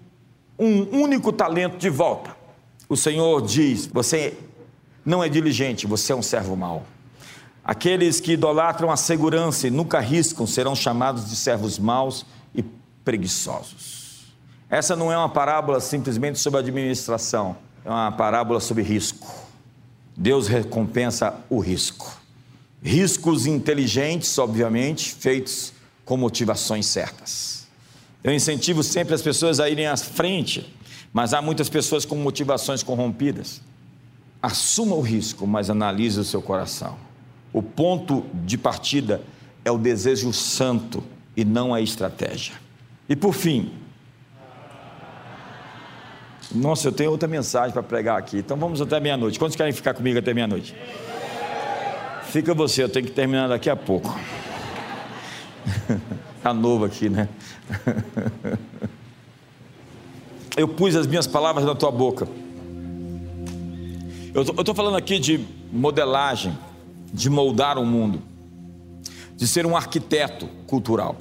um único talento de volta. O Senhor diz: Você não é diligente, você é um servo mau. Aqueles que idolatram a segurança e nunca arriscam serão chamados de servos maus e preguiçosos. Essa não é uma parábola simplesmente sobre administração, é uma parábola sobre risco. Deus recompensa o risco. Riscos inteligentes, obviamente, feitos com motivações certas. Eu incentivo sempre as pessoas a irem à frente, mas há muitas pessoas com motivações corrompidas. Assuma o risco, mas analise o seu coração. O ponto de partida é o desejo santo e não a estratégia. E por fim, nossa, eu tenho outra mensagem para pregar aqui, então vamos até meia-noite. Quantos querem ficar comigo até meia-noite? Fica você, eu tenho que terminar daqui a pouco. Está *laughs* novo aqui, né? *laughs* Eu pus as minhas palavras na tua boca. Eu estou falando aqui de modelagem, de moldar o mundo, de ser um arquiteto cultural.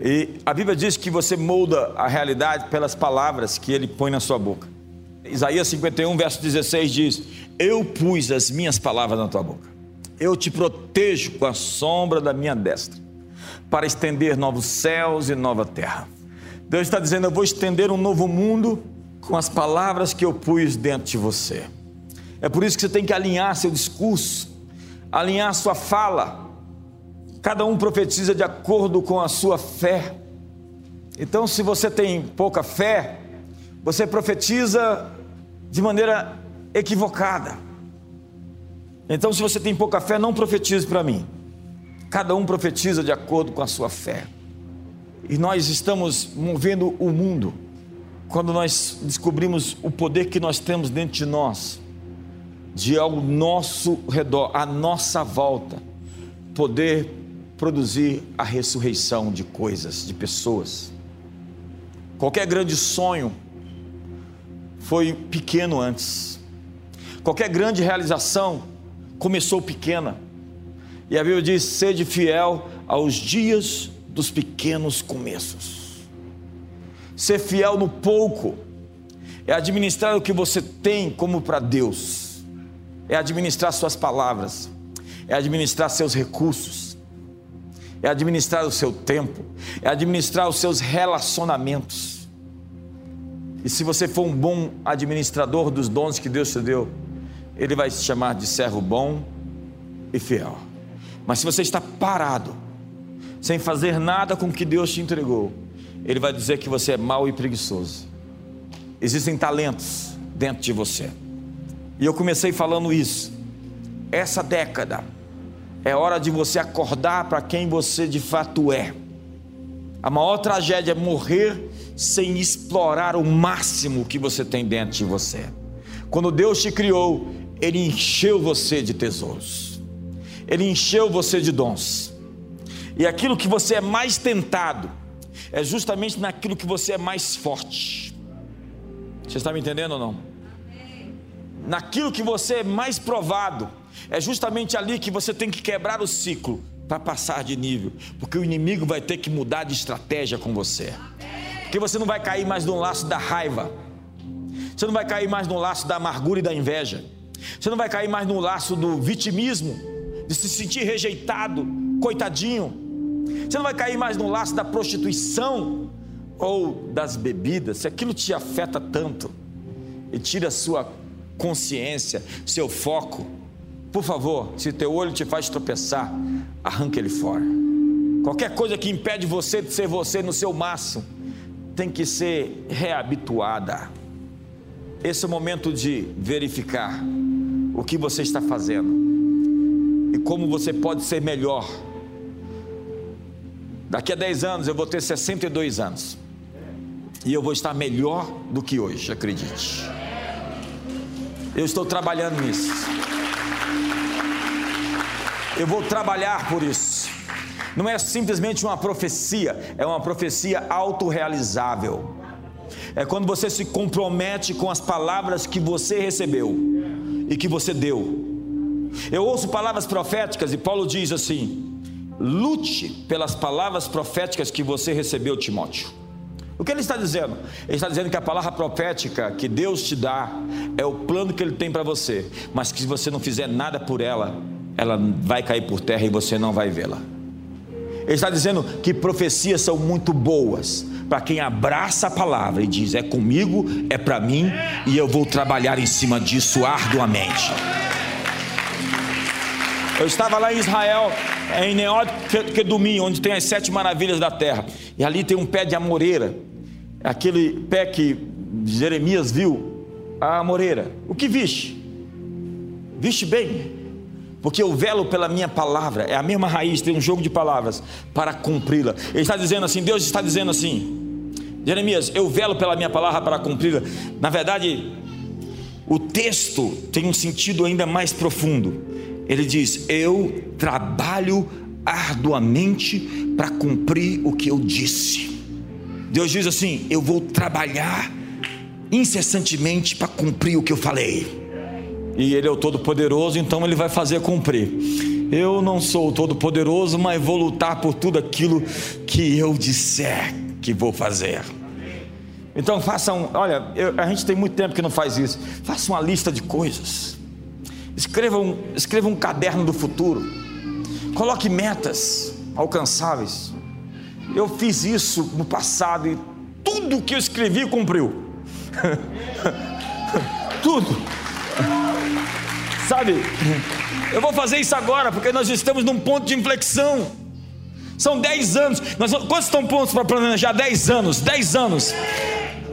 E a Bíblia diz que você molda a realidade pelas palavras que ele põe na sua boca. Isaías 51, verso 16 diz: Eu pus as minhas palavras na tua boca, eu te protejo com a sombra da minha destra, para estender novos céus e nova terra. Deus está dizendo: Eu vou estender um novo mundo com as palavras que eu pus dentro de você. É por isso que você tem que alinhar seu discurso, alinhar sua fala. Cada um profetiza de acordo com a sua fé. Então, se você tem pouca fé, você profetiza de maneira equivocada. Então, se você tem pouca fé, não profetize para mim. Cada um profetiza de acordo com a sua fé. E nós estamos movendo o mundo quando nós descobrimos o poder que nós temos dentro de nós de ao nosso redor, à nossa volta, poder produzir a ressurreição de coisas, de pessoas. Qualquer grande sonho foi pequeno antes. Qualquer grande realização começou pequena. E a Bíblia diz: sede fiel aos dias dos pequenos começos. Ser fiel no pouco é administrar o que você tem como para Deus é administrar suas palavras, é administrar seus recursos, é administrar o seu tempo, é administrar os seus relacionamentos. E se você for um bom administrador dos dons que Deus te deu, Ele vai se chamar de servo bom e fiel. Mas se você está parado, sem fazer nada com o que Deus te entregou, Ele vai dizer que você é mau e preguiçoso. Existem talentos dentro de você. E eu comecei falando isso. Essa década é hora de você acordar para quem você de fato é. A maior tragédia é morrer sem explorar o máximo que você tem dentro de você. Quando Deus te criou, Ele encheu você de tesouros, Ele encheu você de dons, e aquilo que você é mais tentado, é justamente naquilo que você é mais forte. Você está me entendendo ou não? Naquilo que você é mais provado, é justamente ali que você tem que quebrar o ciclo para passar de nível, porque o inimigo vai ter que mudar de estratégia com você. Porque você não vai cair mais no laço da raiva. Você não vai cair mais no laço da amargura e da inveja. Você não vai cair mais no laço do vitimismo, de se sentir rejeitado, coitadinho. Você não vai cair mais no laço da prostituição ou das bebidas, se aquilo te afeta tanto e tira a sua consciência, seu foco. Por favor, se teu olho te faz tropeçar, arranque ele fora. Qualquer coisa que impede você de ser você no seu máximo, tem que ser reabituada. Esse é o momento de verificar o que você está fazendo e como você pode ser melhor Daqui a 10 anos eu vou ter 62 anos. E eu vou estar melhor do que hoje, acredite. Eu estou trabalhando nisso. Eu vou trabalhar por isso. Não é simplesmente uma profecia, é uma profecia autorrealizável. É quando você se compromete com as palavras que você recebeu e que você deu. Eu ouço palavras proféticas e Paulo diz assim: Lute pelas palavras proféticas que você recebeu, Timóteo. O que ele está dizendo? Ele está dizendo que a palavra profética que Deus te dá é o plano que Ele tem para você, mas que se você não fizer nada por ela, ela vai cair por terra e você não vai vê-la. Ele está dizendo que profecias são muito boas para quem abraça a palavra e diz: é comigo, é para mim e eu vou trabalhar em cima disso arduamente. Eu estava lá em Israel, em Neod Kedumim, onde tem as sete maravilhas da terra. E ali tem um pé de amoreira. Aquele pé que Jeremias viu, a amoreira. O que viste? Viste bem, porque eu velo pela minha palavra, é a mesma raiz, tem um jogo de palavras para cumpri-la. Ele está dizendo assim, Deus está dizendo assim, Jeremias, eu velo pela minha palavra para cumpri-la. Na verdade, o texto tem um sentido ainda mais profundo. Ele diz: Eu trabalho arduamente para cumprir o que eu disse. Deus diz assim: Eu vou trabalhar incessantemente para cumprir o que eu falei. E Ele é o Todo-Poderoso, então Ele vai fazer cumprir. Eu não sou o Todo-Poderoso, mas vou lutar por tudo aquilo que eu disser que vou fazer. Então façam, olha, eu, a gente tem muito tempo que não faz isso. Faça uma lista de coisas Escreva um, escreva um caderno do futuro. Coloque metas alcançáveis. Eu fiz isso no passado e tudo que eu escrevi cumpriu. *laughs* tudo. Sabe? Eu vou fazer isso agora porque nós estamos num ponto de inflexão. São 10 anos. Nós, quantos estão prontos para planejar? 10 anos. 10 anos.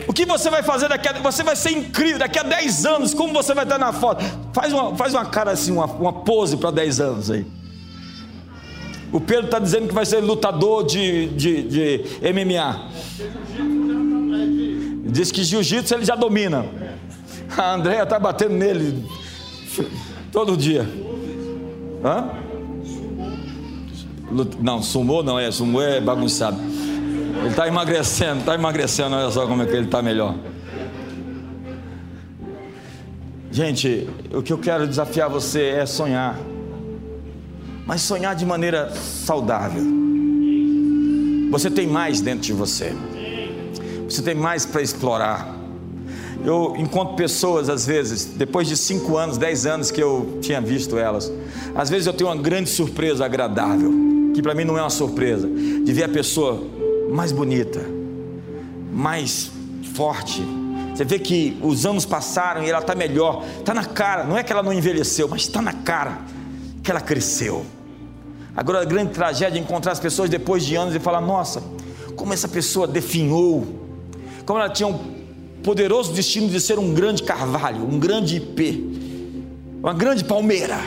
O que você vai fazer daqui a. Você vai ser incrível. Daqui a 10 anos, como você vai estar na foto? Faz uma, faz uma cara assim, uma, uma pose para 10 anos aí. O Pedro está dizendo que vai ser lutador de, de, de MMA. Diz que jiu-jitsu ele já domina. A Andréia está batendo nele todo dia. Hã? Não, sumou não é, sumou é bagunçado. Ele está emagrecendo, está emagrecendo, olha só como é que ele está melhor. Gente, o que eu quero desafiar você é sonhar, mas sonhar de maneira saudável. Você tem mais dentro de você, você tem mais para explorar. Eu encontro pessoas, às vezes, depois de 5 anos, 10 anos que eu tinha visto elas, às vezes eu tenho uma grande surpresa agradável, que para mim não é uma surpresa, de ver a pessoa mais bonita, mais forte. Você vê que os anos passaram e ela está melhor, está na cara. Não é que ela não envelheceu, mas está na cara que ela cresceu. Agora a grande tragédia é encontrar as pessoas depois de anos e falar: nossa, como essa pessoa definhou, como ela tinha um poderoso destino de ser um grande carvalho, um grande ipê, uma grande palmeira.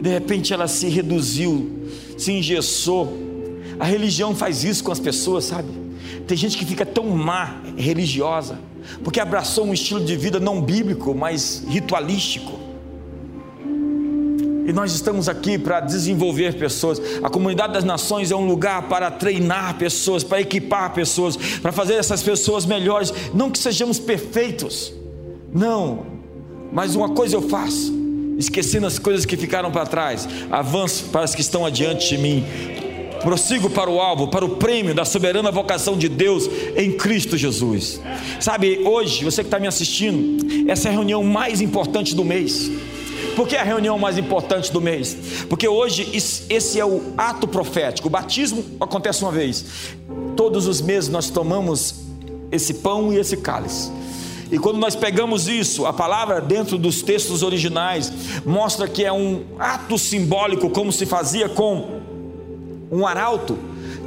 De repente ela se reduziu, se engessou. A religião faz isso com as pessoas, sabe? Tem gente que fica tão má religiosa, porque abraçou um estilo de vida não bíblico, mas ritualístico. E nós estamos aqui para desenvolver pessoas. A comunidade das nações é um lugar para treinar pessoas, para equipar pessoas, para fazer essas pessoas melhores. Não que sejamos perfeitos, não, mas uma coisa eu faço, esquecendo as coisas que ficaram para trás, avanço para as que estão adiante de mim. Prossigo para o alvo, para o prêmio da soberana vocação de Deus em Cristo Jesus. Sabe, hoje, você que está me assistindo, essa é a reunião mais importante do mês. Por que a reunião mais importante do mês? Porque hoje esse é o ato profético. O batismo acontece uma vez. Todos os meses nós tomamos esse pão e esse cálice. E quando nós pegamos isso, a palavra dentro dos textos originais mostra que é um ato simbólico, como se fazia com um arauto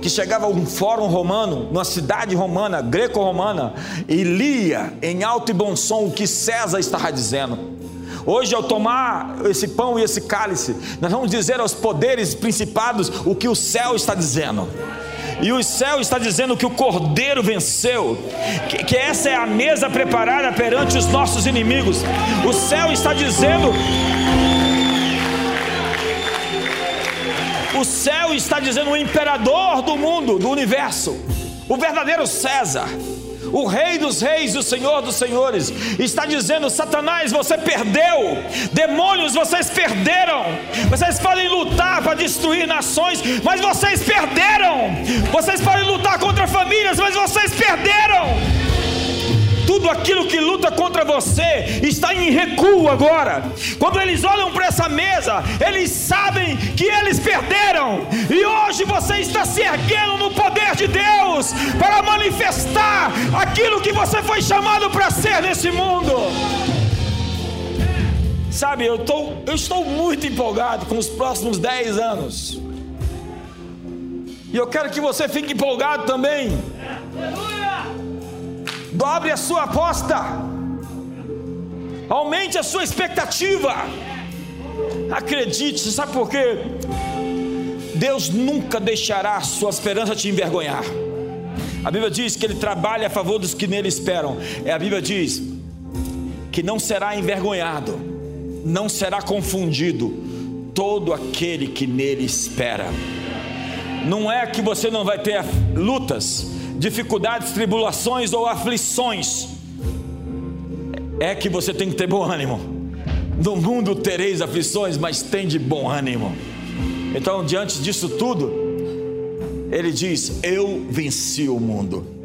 que chegava a um fórum romano, numa cidade romana, greco-romana, e lia em alto e bom som o que César estava dizendo. Hoje, ao tomar esse pão e esse cálice, nós vamos dizer aos poderes principados o que o céu está dizendo. E o céu está dizendo que o Cordeiro venceu, que, que essa é a mesa preparada perante os nossos inimigos. O céu está dizendo O céu está dizendo o imperador do mundo, do universo, o verdadeiro César, o Rei dos Reis, o Senhor dos Senhores, está dizendo: Satanás, você perdeu, demônios, vocês perderam. Vocês podem lutar para destruir nações, mas vocês perderam. Vocês podem lutar contra famílias, mas vocês perderam tudo aquilo que luta contra você está em recuo agora. Quando eles olham para essa mesa, eles sabem que eles perderam, e hoje você está se erguendo no poder de Deus para manifestar aquilo que você foi chamado para ser nesse mundo. Sabe, eu, tô, eu estou muito empolgado com os próximos 10 anos. E eu quero que você fique empolgado também. Dobre a sua aposta. Aumente a sua expectativa. Acredite, sabe por quê? Deus nunca deixará a sua esperança te envergonhar. A Bíblia diz que Ele trabalha a favor dos que nele esperam. É, a Bíblia diz que não será envergonhado, não será confundido todo aquele que nele espera. Não é que você não vai ter lutas, dificuldades, tribulações ou aflições, é que você tem que ter bom ânimo. No mundo tereis aflições, mas tem de bom ânimo. Então, diante disso tudo, ele diz: Eu venci o mundo.